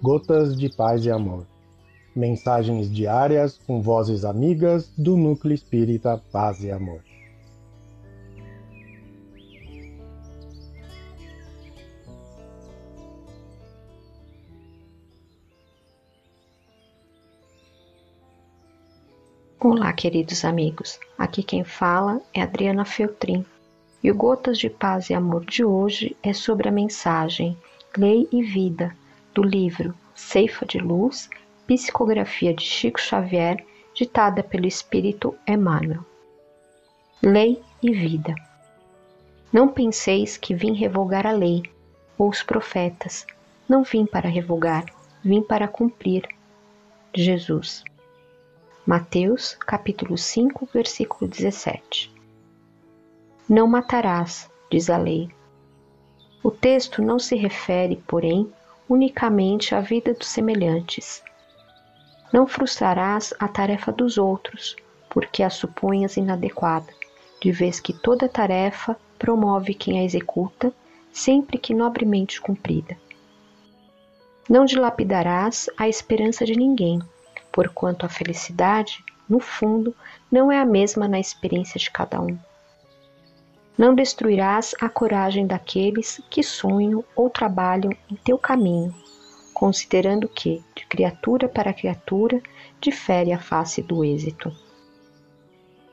Gotas de Paz e Amor. Mensagens diárias com vozes amigas do Núcleo Espírita Paz e Amor. Olá, queridos amigos. Aqui quem fala é Adriana Feltrin. E o Gotas de Paz e Amor de hoje é sobre a mensagem Lei e Vida do livro Ceifa de Luz, Psicografia de Chico Xavier, ditada pelo Espírito Emmanuel. Lei e Vida. Não penseis que vim revogar a lei ou os profetas. Não vim para revogar, vim para cumprir. Jesus. Mateus, capítulo 5, versículo 17. Não matarás, diz a lei. O texto não se refere, porém, unicamente à vida dos semelhantes. Não frustrarás a tarefa dos outros, porque a suponhas inadequada, de vez que toda tarefa promove quem a executa, sempre que nobremente cumprida. Não dilapidarás a esperança de ninguém, porquanto a felicidade, no fundo, não é a mesma na experiência de cada um. Não destruirás a coragem daqueles que sonham ou trabalham em teu caminho, considerando que, de criatura para criatura, difere a face do êxito.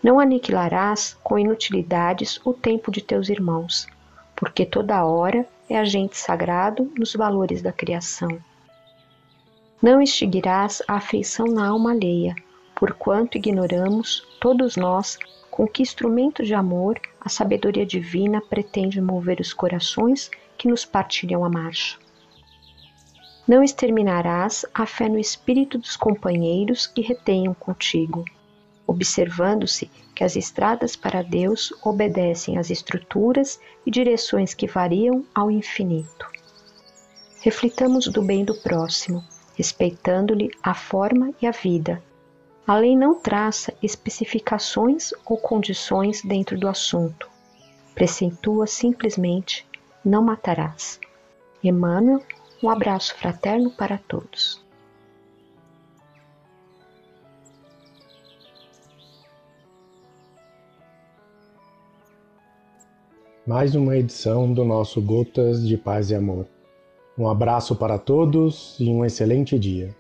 Não aniquilarás com inutilidades o tempo de teus irmãos, porque toda hora é agente sagrado nos valores da criação. Não extinguirás a afeição na alma alheia, porquanto ignoramos, todos nós, com que instrumento de amor a sabedoria divina pretende mover os corações que nos partilham a marcha. Não exterminarás a fé no espírito dos companheiros que retenham contigo, observando-se que as estradas para Deus obedecem às estruturas e direções que variam ao infinito. Reflitamos do bem do próximo respeitando-lhe a forma e a vida. A lei não traça especificações ou condições dentro do assunto. Precentua simplesmente: não matarás. Emmanuel, um abraço fraterno para todos. Mais uma edição do nosso Gotas de Paz e Amor. Um abraço para todos e um excelente dia.